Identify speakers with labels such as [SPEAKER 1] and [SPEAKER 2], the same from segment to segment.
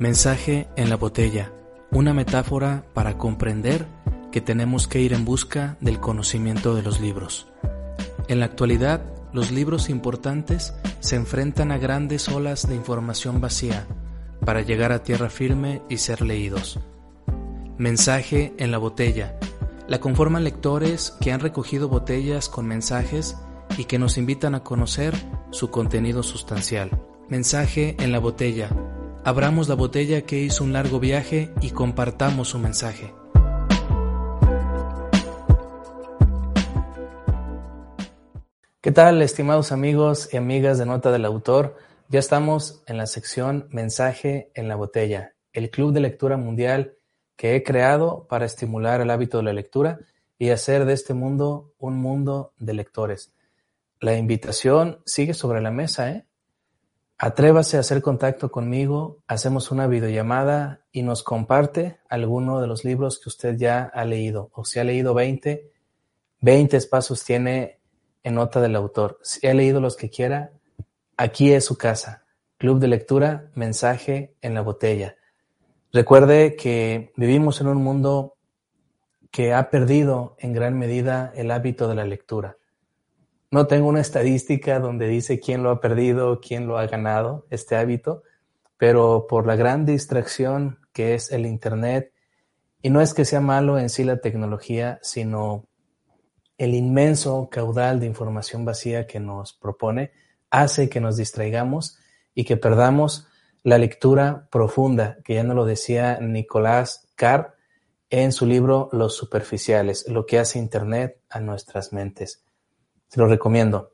[SPEAKER 1] Mensaje en la botella, una metáfora para comprender que tenemos que ir en busca del conocimiento de los libros. En la actualidad, los libros importantes se enfrentan a grandes olas de información vacía para llegar a tierra firme y ser leídos. Mensaje en la botella. La conforman lectores que han recogido botellas con mensajes y que nos invitan a conocer su contenido sustancial. Mensaje en la botella. Abramos la botella que hizo un largo viaje y compartamos su mensaje. ¿Qué tal, estimados amigos y amigas de Nota del Autor? Ya estamos en la sección Mensaje en la botella, el club de lectura mundial que he creado para estimular el hábito de la lectura y hacer de este mundo un mundo de lectores. La invitación sigue sobre la mesa, ¿eh? Atrévase a hacer contacto conmigo, hacemos una videollamada y nos comparte alguno de los libros que usted ya ha leído. O si ha leído 20, 20 espacios tiene en nota del autor. Si ha leído los que quiera, aquí es su casa. Club de lectura, mensaje en la botella. Recuerde que vivimos en un mundo que ha perdido en gran medida el hábito de la lectura. No tengo una estadística donde dice quién lo ha perdido, quién lo ha ganado, este hábito, pero por la gran distracción que es el Internet, y no es que sea malo en sí la tecnología, sino el inmenso caudal de información vacía que nos propone, hace que nos distraigamos y que perdamos la lectura profunda, que ya nos lo decía Nicolás Carr en su libro Los superficiales, lo que hace Internet a nuestras mentes. Se lo recomiendo.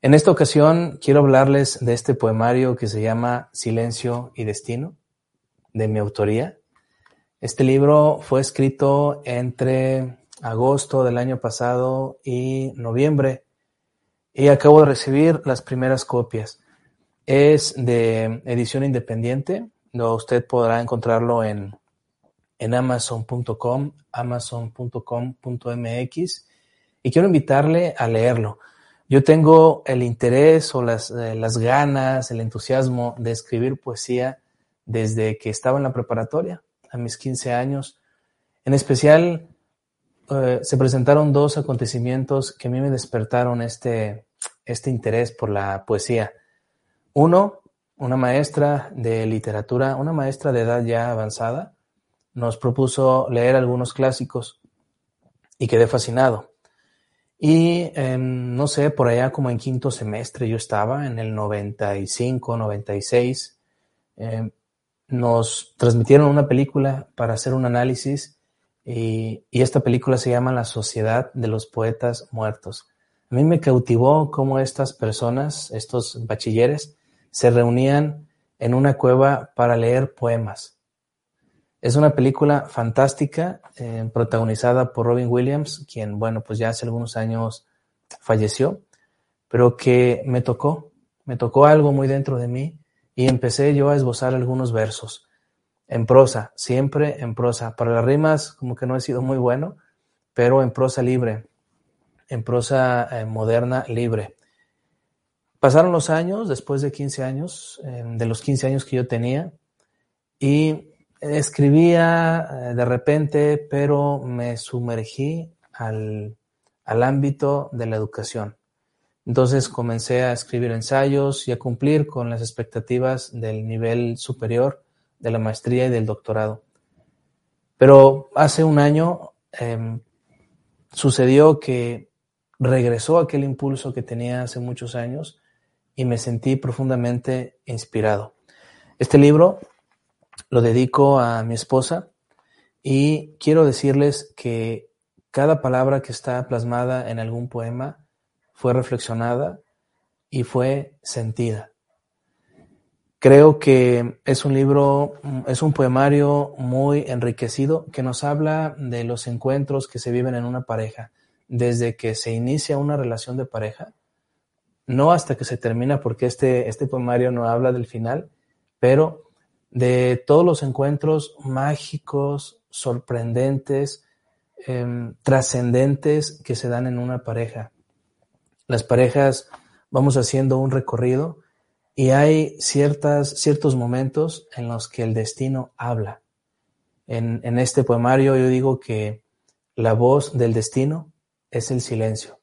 [SPEAKER 1] En esta ocasión quiero hablarles de este poemario que se llama Silencio y Destino, de mi autoría. Este libro fue escrito entre agosto del año pasado y noviembre y acabo de recibir las primeras copias. Es de edición independiente, usted podrá encontrarlo en, en amazon.com, amazon.com.mx y quiero invitarle a leerlo. Yo tengo el interés o las, eh, las ganas, el entusiasmo de escribir poesía desde que estaba en la preparatoria, a mis 15 años. En especial, eh, se presentaron dos acontecimientos que a mí me despertaron este, este interés por la poesía. Uno, una maestra de literatura, una maestra de edad ya avanzada, nos propuso leer algunos clásicos y quedé fascinado. Y em, no sé, por allá como en quinto semestre yo estaba, en el 95, 96, em, nos transmitieron una película para hacer un análisis y, esta película se llama La Sociedad de los Poetas Muertos. A mí me cautivó cómo estas personas, estos bachilleres, se reunían en una cueva para leer poemas. Es una película fantástica, eh, protagonizada por Robin Williams, quien, bueno, pues ya hace algunos años falleció, pero que me tocó, me tocó algo muy dentro de mí y empecé yo a esbozar algunos versos en prosa, siempre en prosa. Para las rimas como que no he sido muy bueno, pero en prosa libre, en prosa eh, moderna libre. Pasaron los años, después de 15 años, eh, de los 15 años que yo tenía, y escribía eh, de repente, pero me sumergí al, al ámbito de la educación. Entonces comencé a escribir ensayos y a cumplir con las expectativas del nivel superior de la maestría y del doctorado. Pero hace un año em, sucedió que regresó aquel impulso que tenía hace muchos años y me sentí profundamente inspirado. Este libro lo dedico a mi esposa y quiero decirles que cada palabra que está plasmada en algún poema fue reflexionada y fue sentida. Creo que es un libro, es un poemario muy enriquecido que nos habla de los encuentros que se viven en una pareja, desde que se inicia una relación de pareja, no hasta que se termina, porque este, este poemario no habla del final, pero de todos los encuentros mágicos, sorprendentes, em, trascendentes que se dan en una pareja. Las parejas vamos haciendo un recorrido y hay ciertas, ciertos momentos en los que el destino habla. En, en este poemario yo digo que la voz del destino es el silencio.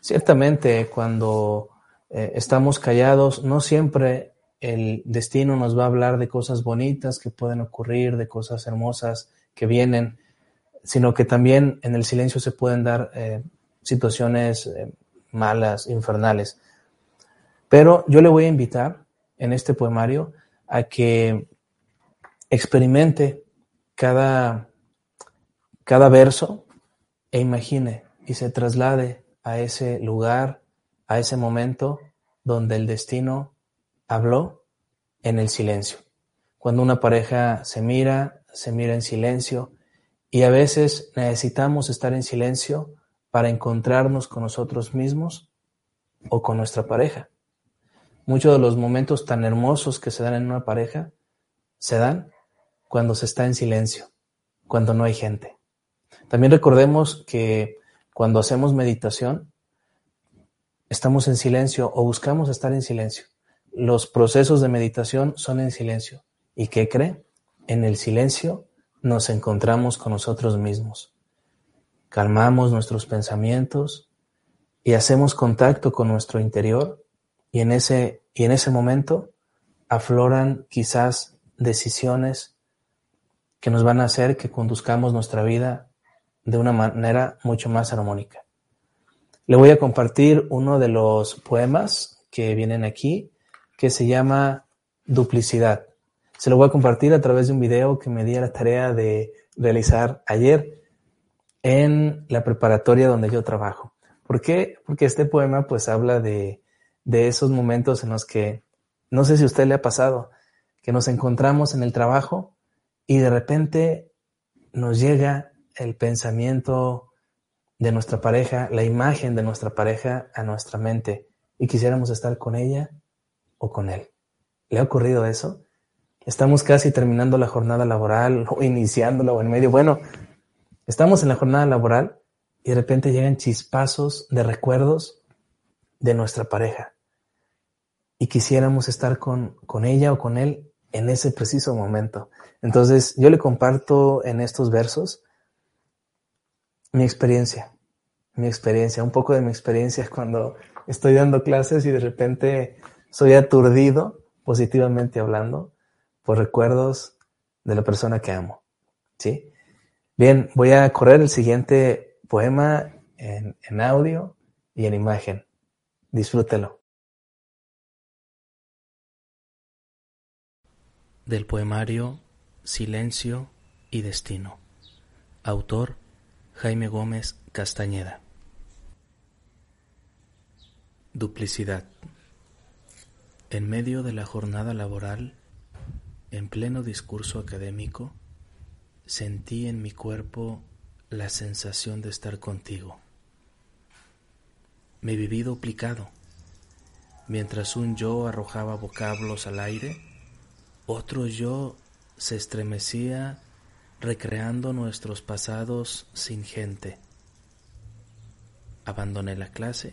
[SPEAKER 1] Ciertamente cuando eh, estamos callados, no siempre el destino nos va a hablar de cosas bonitas que pueden ocurrir, de cosas hermosas que vienen, sino que también en el silencio se pueden dar eh, situaciones eh, malas, infernales. Pero yo le voy a invitar en este poemario a que experimente cada, cada verso e imagine y se traslade a ese lugar, a ese momento donde el destino habló en el silencio. Cuando una pareja se mira, se mira en silencio y a veces necesitamos estar en silencio para encontrarnos con nosotros mismos o con nuestra pareja. Muchos de los momentos tan hermosos que se dan en una pareja se dan cuando se está en silencio, cuando no hay gente. También recordemos que cuando hacemos meditación, estamos en silencio o buscamos estar en silencio. Los procesos de meditación son en silencio. ¿Y qué cree? En el silencio nos encontramos con nosotros mismos. Calmamos nuestros pensamientos y hacemos contacto con nuestro interior y en ese, y en ese momento afloran quizás decisiones que nos van a hacer que conduzcamos nuestra vida de una manera mucho más armónica. Le voy a compartir uno de los poemas que vienen aquí, que se llama Duplicidad. Se lo voy a compartir a través de un video que me di a la tarea de realizar ayer en la preparatoria donde yo trabajo. ¿Por qué? Porque este poema pues habla de, de esos momentos en los que, no sé si a usted le ha pasado, que nos encontramos en el trabajo y de repente nos llega el pensamiento de nuestra pareja, la imagen de nuestra pareja a nuestra mente y quisiéramos estar con ella o con él. ¿Le ha ocurrido eso? Estamos casi terminando la jornada laboral o iniciándola o en medio. Bueno, estamos en la jornada laboral y de repente llegan chispazos de recuerdos de nuestra pareja y quisiéramos estar con, con ella o con él en ese preciso momento. Entonces yo le comparto en estos versos mi experiencia, mi experiencia, un poco de mi experiencia cuando estoy dando clases y de repente soy aturdido, positivamente hablando, por recuerdos de la persona que amo. ¿Sí? Bien, voy a correr el siguiente poema en, en audio y en imagen. Disfrútelo.
[SPEAKER 2] Del poemario Silencio y Destino. Autor Jaime Gómez Castañeda. Duplicidad. En medio de la jornada laboral, en pleno discurso académico, sentí en mi cuerpo la sensación de estar contigo. Me viví duplicado. Mientras un yo arrojaba vocablos al aire, otro yo se estremecía recreando nuestros pasados sin gente. Abandoné la clase,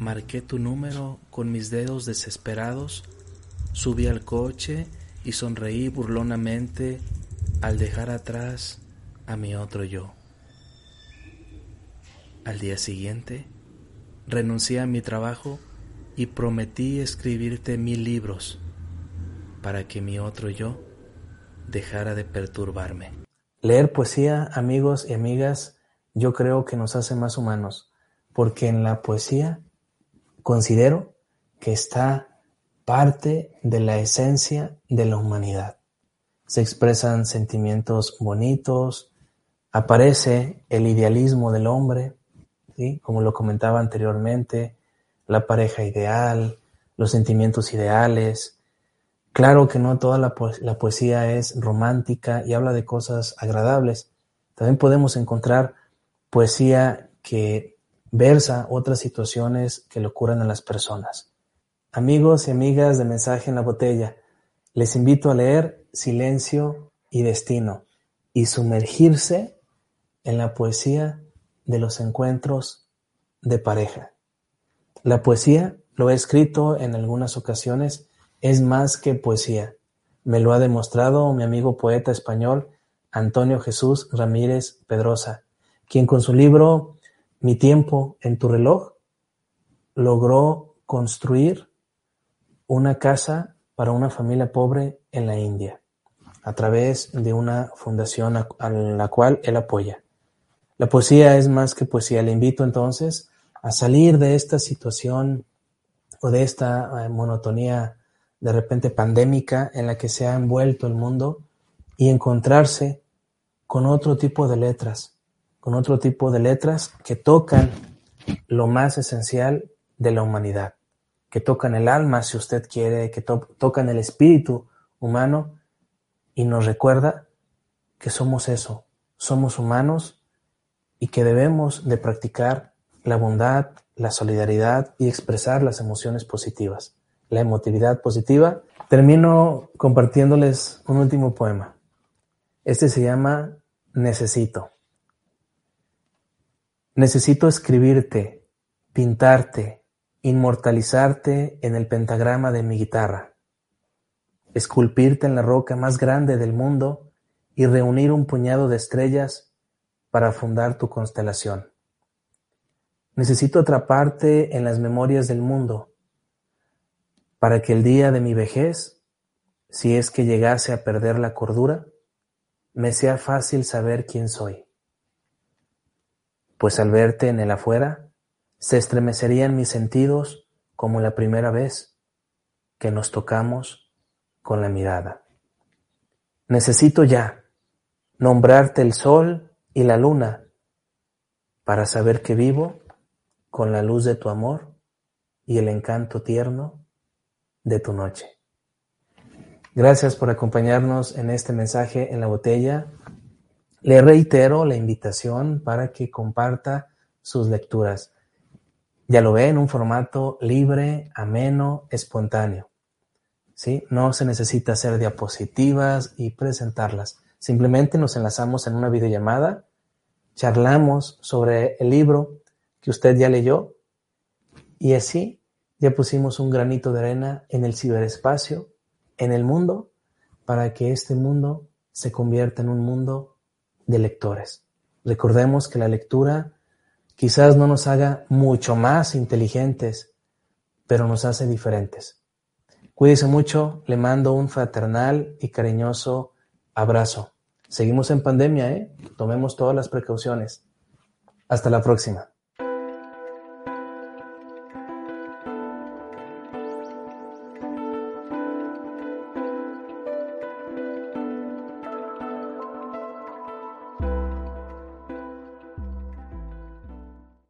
[SPEAKER 2] marqué tu número con mis dedos desesperados, subí al coche y sonreí burlonamente al dejar atrás a mi otro yo. Al día siguiente, renuncié a mi trabajo y prometí escribirte mil libros para que mi otro yo dejara de perturbarme.
[SPEAKER 1] Leer poesía, amigos y amigas, yo creo que nos hace más humanos, porque en la poesía considero que está parte de la esencia de la humanidad. Se expresan sentimientos bonitos, aparece el idealismo del hombre, como lo comentaba anteriormente, la pareja ideal, los sentimientos ideales, Claro que no toda la, poesía es romántica y habla de cosas agradables. También podemos encontrar poesía que versa otras situaciones que le ocurren a las personas. Amigos y amigas de Mensaje en la Botella, les invito a leer Silencio y Destino y sumergirse en la poesía de los encuentros de pareja. La poesía lo he escrito en algunas ocasiones, es más que poesía. Me lo ha demostrado mi amigo poeta español Antonio Jesús Ramírez Pedrosa, quien con su libro Mi tiempo en tu reloj logró construir una casa para una familia pobre en la India, a través de una fundación a, la cual él apoya. La poesía es más que poesía. Le invito entonces a salir de esta situación o de esta eh, monotonía de repente pandémica en la que se ha envuelto el mundo y encontrarse con otro tipo de letras, con otro tipo de letras que tocan lo más esencial de la humanidad, que tocan el alma, si usted quiere, que tocan el espíritu humano y nos recuerda que somos eso, somos humanos y que debemos de practicar la bondad, la solidaridad y expresar las emociones positivas, la emotividad positiva. Termino compartiéndoles un último poema. Este se llama Necesito. Necesito escribirte, pintarte, inmortalizarte en el pentagrama de mi guitarra, esculpirte en la roca más grande del mundo y reunir un puñado de estrellas para fundar tu constelación. Necesito atraparte en las memorias del mundo, para que el día de mi vejez, si es que llegase a perder la cordura, me sea fácil saber quién soy. Pues al verte en el afuera, se estremecerían mis sentidos como la primera vez que nos tocamos con la mirada. Necesito ya nombrarte el sol y la luna para saber que vivo con la luz de tu amor y el encanto tierno de tu noche. Gracias por acompañarnos en este mensaje en la botella. Le reitero la invitación para que comparta sus lecturas. Ya lo ve en un formato libre, ameno, espontáneo. ¿Sí? No se necesita hacer diapositivas y presentarlas. Simplemente nos enlazamos en una videollamada, charlamos sobre el libro que usted ya leyó y así ya pusimos un granito de arena en el ciberespacio, en el mundo, para que este mundo se convierta en un mundo de lectores. Recordemos que la lectura quizás no nos haga mucho más inteligentes, pero nos hace diferentes. Cuídese mucho, le mando un fraternal y cariñoso abrazo. Seguimos en pandemia, ¿eh? Tomemos todas las precauciones. Hasta la próxima.